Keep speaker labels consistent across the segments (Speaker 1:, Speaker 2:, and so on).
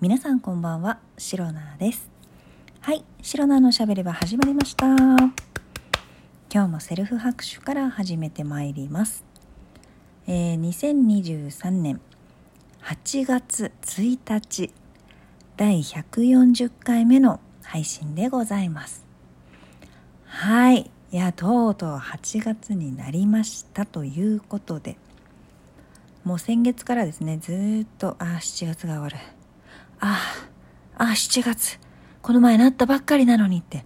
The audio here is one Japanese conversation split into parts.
Speaker 1: 皆さんこんばんはシロナです。はいシロナのしゃべり場始まりました。今日もセルフ拍手から始めてまいります、えー、2023年8月1日第140回目の配信でございます。はいいやとうとう8月になりましたということでもう先月からですねずっとあ7月が終わる。ああ7月。この前なったばっかりなのにって、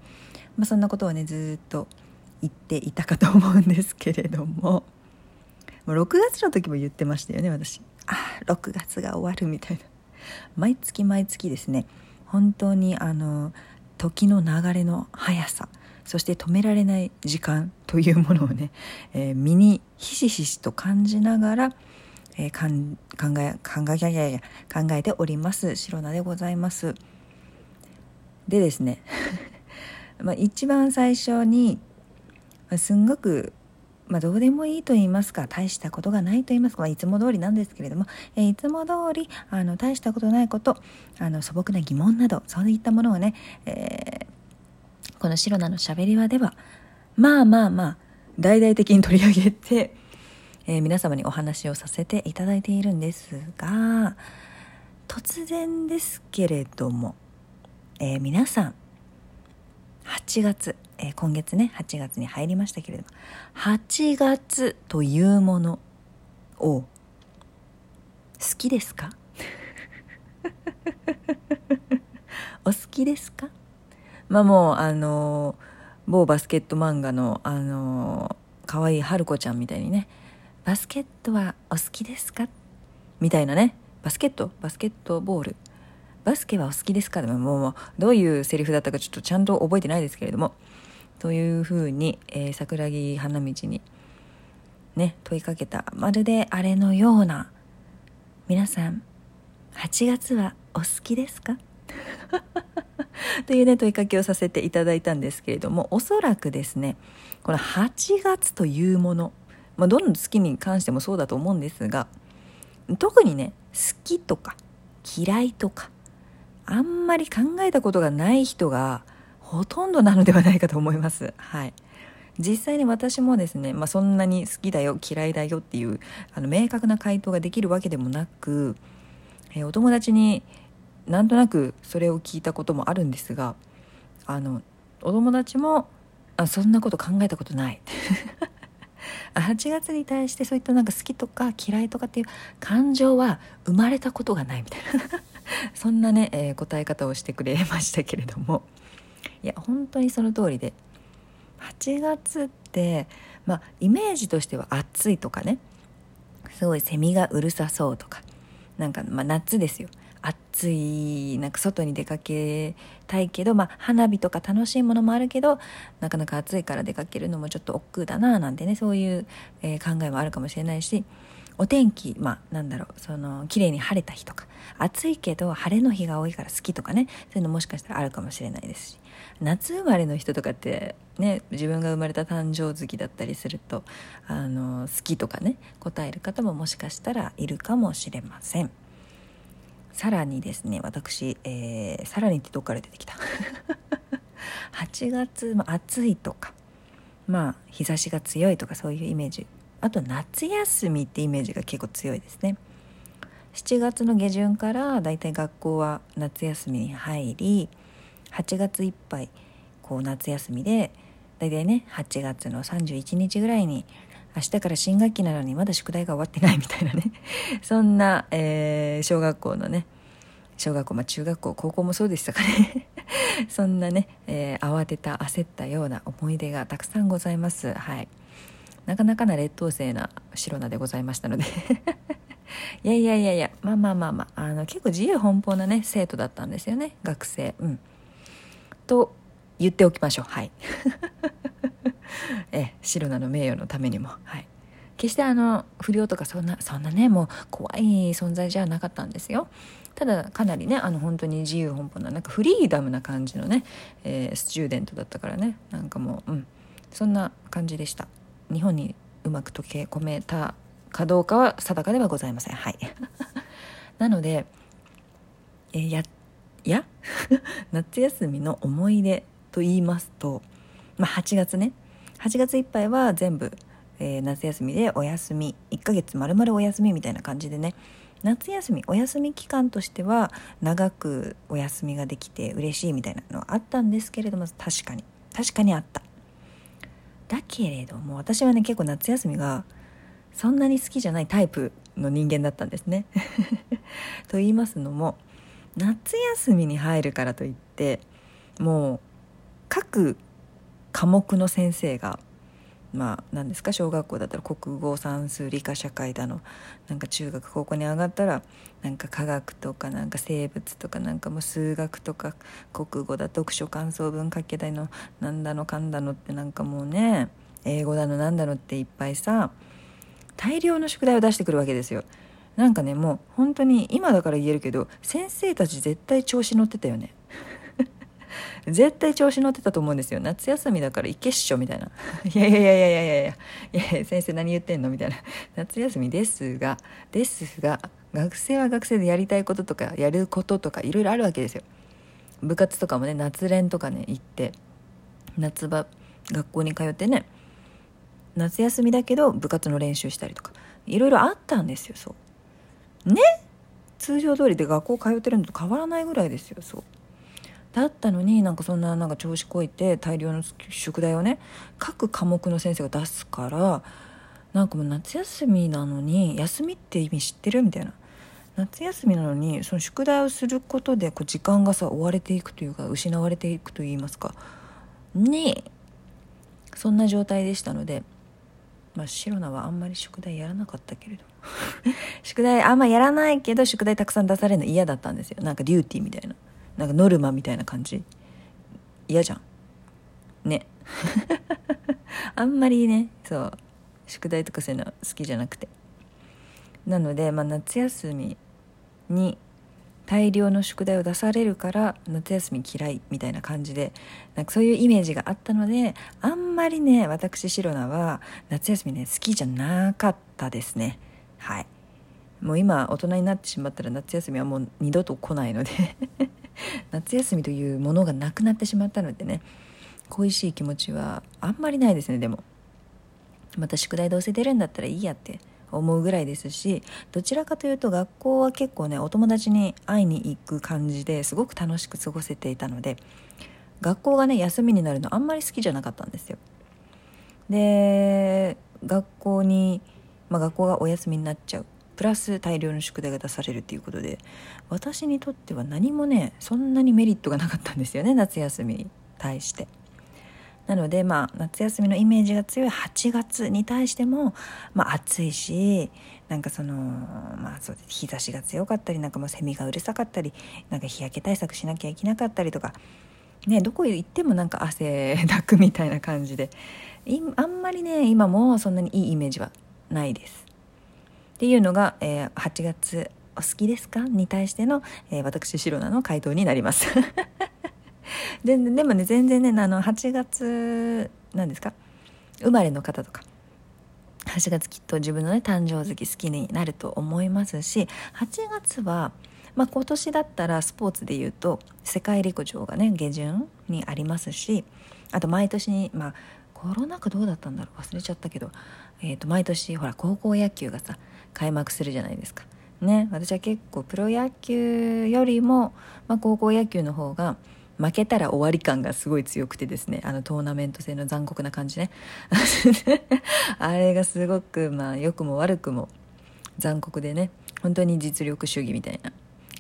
Speaker 1: まあ、そんなことをねずっと言っていたかと思うんですけれども。もう6月の時も言ってましたよね私。ああ6月が終わるみたいな。毎月毎月ですね。本当にあの時の流れの速さそして止められない時間というものをね、えー、身にひしひしと感じながら、えー、かん考え考えやや考えております白菜でございます。でですね まあ一番最初にすんごくまあ、どうでもいいと言いますか大したことがないと言いますか、まあ、いつも通りなんですけれども、えー、いつも通りあの大したことないことあの素朴な疑問などそういったものをね、えー、この白菜のしゃべり場ではまあまあまあ大々的に取り上げてえー、皆様にお話をさせていただいているんですが突然ですけれども、えー、皆さん8月、えー、今月ね8月に入りましたけれども8月というものを好きですか？お好きですか？まあもうあの某バスケット漫画のあの可愛い春子ちゃんみたいにねバスケットはお好きですか？みたいなね。バスケット？バスケットボール。バスケはお好きですか？でももうどういうセリフだったかちょっとちゃんと覚えてないですけれども。というふうに、えー、桜木花道にね問いかけた。まるであれのような。皆さん8月はお好きですか？というね問いかけをさせていただいたんですけれどもおそらくですねこの8月というものまあ、どの好きに関してもそうだと思うんですが特にね好きとか嫌いとかあんまり考えたことがない人がほとんどなのではないかと思います。はい。実際に私もですね、まあ、そんなに好きだよ嫌いだよっていうあの明確な回答ができるわけでもなく、えー、お友達になんとなくそれを聞いたこともあるんですがあのお友達もあそんなこと考えたことない8月に対してそういったなんか好きとか嫌いとかっていう感情は生まれたことがないみたいな。そんなね、えー、答え方をしてくれましたけれども。いや本当にその通りで。8月ってまあイメージとしては暑いとかね。すごいセミがうるさそうとか。なんかまあ夏ですよ。暑いなんか外に出かけたいけど、まあ、花火とか楽しいものもあるけどなかなか暑いから出かけるのもちょっと億劫だななんてねそういう、えー、考えもあるかもしれないしお天気まあなんだろうその綺麗に晴れた日とか暑いけど晴れの日が多いから好きとかねそういうのもしかしたらあるかもしれないですし夏生まれの人とかってね自分が生まれた誕生月だったりするとあの好きとかね答える方ももしかしたらいるかもしれません。さらにですね私、えー、さらにってどっから出てきた？8月、まあ、暑いとかまあ日差しが強いとかそういうイメージ。あと夏休みってイメージが結構強いですね。7月の下旬からだいたい学校は夏休みに入り8月いっぱいこう夏休みで大体ね8月の31日ぐらいに明日から新学期なのにまだ宿題が終わってないみたいなね。そんな、えー、小学校のね小学校、まあ、中学校高校もそうでしたかね。そんなね、えー、慌てた焦ったような思い出がたくさんございます。はい。なかなかな劣等生な白菜でございましたので。いやいやいやいやまあまあまあまああの結構自由奔放なね生徒だったんですよね学生。うん。と言っておきましょう。はい。え白菜の名誉のためにも。はい。決してあの不良とかそんなそんなねもう怖い存在じゃなかったんですよ。ただかなりねあの本当に自由奔放ななんかフリーダムな感じのね、えー、スチューデントだったからね。なんかもううん。そんな感じでした。日本にうまく溶け込めたかどうかは定かではございません。はい。なのでえー、やや？夏休みの思い出と言いますと、まあ、8月ね。8月いっぱいは全部、えー、夏休みでお休み1ヶ月まるまるお休みみたいな感じでね。夏休みお休み期間としては長くお休みができて嬉しいみたいなのはあったんですけれども確かに。確かにあった。だけれども私はね結構夏休みがそんなに好きじゃないタイプの人間だったんですね。と言いますのも夏休みに入るからといってもう各科目の先生がまあ何ですか小学校だったら国語算数理科社会だのなんか中学高校に上がったらなんか科学とかなんか生物とかなんかもう数学とか国語だ読書感想文書けたいのなんだのかんだのってなんかもうね英語だのなんだのっていっぱいさ大量の宿題を出してくるわけですよ。なんかねもう本当に今だから言えるけど先生たち絶対調子乗ってたよね絶対調子乗ってたと思うんですよ。夏休みだから行けっしょみたいな。いやいやいやいやいや。いやいや先生何言ってんのみたいな。夏休みですがですが学生は学生でやりたいこととかやることとかいろいろあるわけですよ。部活とかもね夏連とかね行って夏場学校に通ってね夏休みだけど部活の練習したりとかいろいろあったんですよそう。ね？通常通りで学校通ってるのと変わらないぐらいですよそう。だったのになんかそんななんか調子こいて大量の宿題をね各科目の先生が出すからなんかもう夏休みなのに休みって意味知ってるみたいな。夏休みなのにその宿題をすることでこう時間がさ追われていくというか失われていくといいますか。にそんな状態でしたのでまあ白菜はあんまり宿題やらなかったけれど 宿題あんまやらないけど宿題たくさん出されるの嫌だったんですよ。なんかデューティーみたいな。なんかノルマみたいな感じ？嫌じゃん。ね。あんまりねそう宿題とかそういうの好きじゃなくて。なので、まあ、夏休みに大量の宿題を出されるから夏休み嫌いみたいな感じでなんかそういうイメージがあったのであんまりね私シロナは夏休みね好きじゃなかったですね。はい。もう今大人になってしまったら夏休みはもう二度と来ないので。夏休みというものがなくなってしまったのでね恋しい気持ちはあんまりないですねでも。また宿題どうせ出るんだったらいいやって思うぐらいですしどちらかというと学校は結構ねお友達に会いに行く感じですごく楽しく過ごせていたので学校がね休みになるのあんまり好きじゃなかったんですよ。で学校に、まあ、学校がお休みになっちゃうプラス大量の宿題が出されるっていうことで私にとっては何もねそんなにメリットがなかったんですよね夏休みに対して。なのでまあ夏休みのイメージが強い8月に対してもまあ暑いしなんかそのまあそう日差しが強かったりなんかもうセミがうるさかったりなんか日焼け対策しなきゃいけなかったりとかねどこへ行ってもなんか汗だくみたいな感じであんまりね今もそんなにいいイメージはないです。っていうのが、えー、8月お好きですか？に対しての、えー、私シロナの回答になります。ででもね全然ねあの8月なんですか？生まれの方とか。8月きっと自分のね誕生月好きになると思いますし8月は、まあ、今年だったらスポーツでいうと世界陸上がね下旬にありますしあと毎年にまあコロナ禍どうだったんだろう？忘れちゃったけど、えー、と毎年ほら高校野球がさ開幕するじゃないですか。ね、私は結構プロ野球よりも、まあ、高校野球の方が負けたら終わり感がすごい強くてですね。あのトーナメント戦の残酷な感じね。あれがすごくまあ良くも悪くも残酷でね。本当に実力主義みたいな。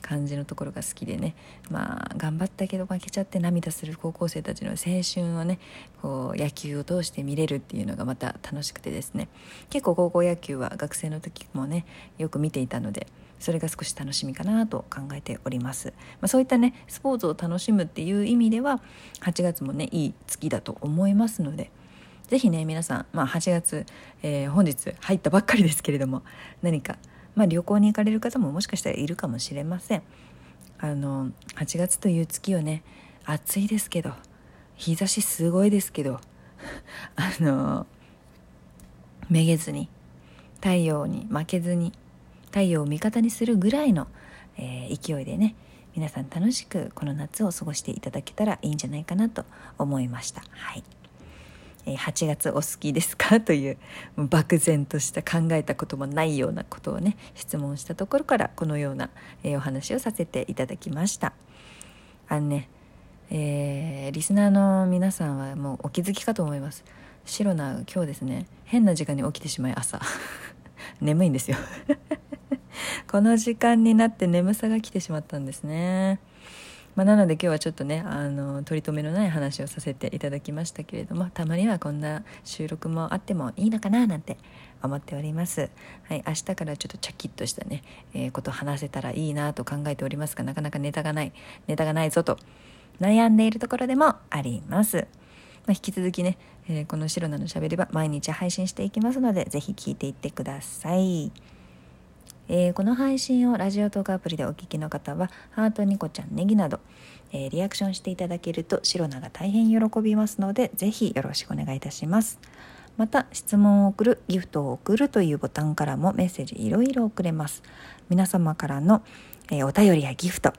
Speaker 1: 感じのところが好きでね。まあ頑張ったけど負けちゃって涙する高校生たちの青春をねこう野球を通して見れるっていうのがまた楽しくてですね。結構高校野球は学生の時もねよく見ていたのでそれが少し楽しみかなと考えております、まあ、そういったねスポーツを楽しむっていう意味では8月もねいい月だと思いますので是非ね皆さん、まあ、8月、えー、本日入ったばっかりですけれども何かまあ、旅行に行かれる方ももしかしたらいるかもしれませんあの8月という月はね暑いですけど日差しすごいですけど あのめげずに太陽に負けずに太陽を味方にするぐらいの、えー、勢いでね皆さん楽しくこの夏を過ごしていただけたらいいんじゃないかなと思いました。はい8月お好きですか？という漠然とした考えたこともないようなことをね質問したところからこのような、えお話をさせていただきました。あのね、えー、リスナーの皆さんはもうお気づきかと思います。シロナ今日ですね変な時間に起きてしまい朝。眠いんですよ。この時間になって眠さが来てしまったんですね。まあ、なので今日はちょっとねあの取り留めのない話をさせていただきましたけれどもたまにはこんな収録もあってもいいのかななんて思っております。はい、明日からちょっとチャキッとしたね、えー、こと話せたらいいなと考えておりますがなかなかネタがないネタがないぞと悩んでいるところでもあります。まあ、引き続きね、えー、この白菜のしゃべりは毎日配信していきますので是非聞いていってください。えー、この配信をラジオトークアプリでお聞きの方はハートニコちゃんネギなど、えー、リアクションしていただけるとシロナが大変喜びますのでぜひよろしくお願いいたします。また質問を送るギフトを送るというボタンからもメッセージいろいろ送れます。皆様からの、えー、お便りやギフト。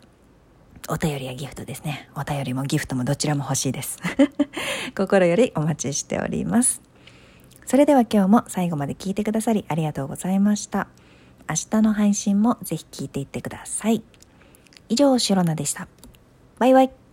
Speaker 1: お便りやギフトですね。お便りもギフトもどちらも欲しいです。心よりお待ちしております。それでは今日も最後まで聞いてくださりありがとうございました。明日の配信もぜひ聞いていってください。以上、シロナでした。バイバイ。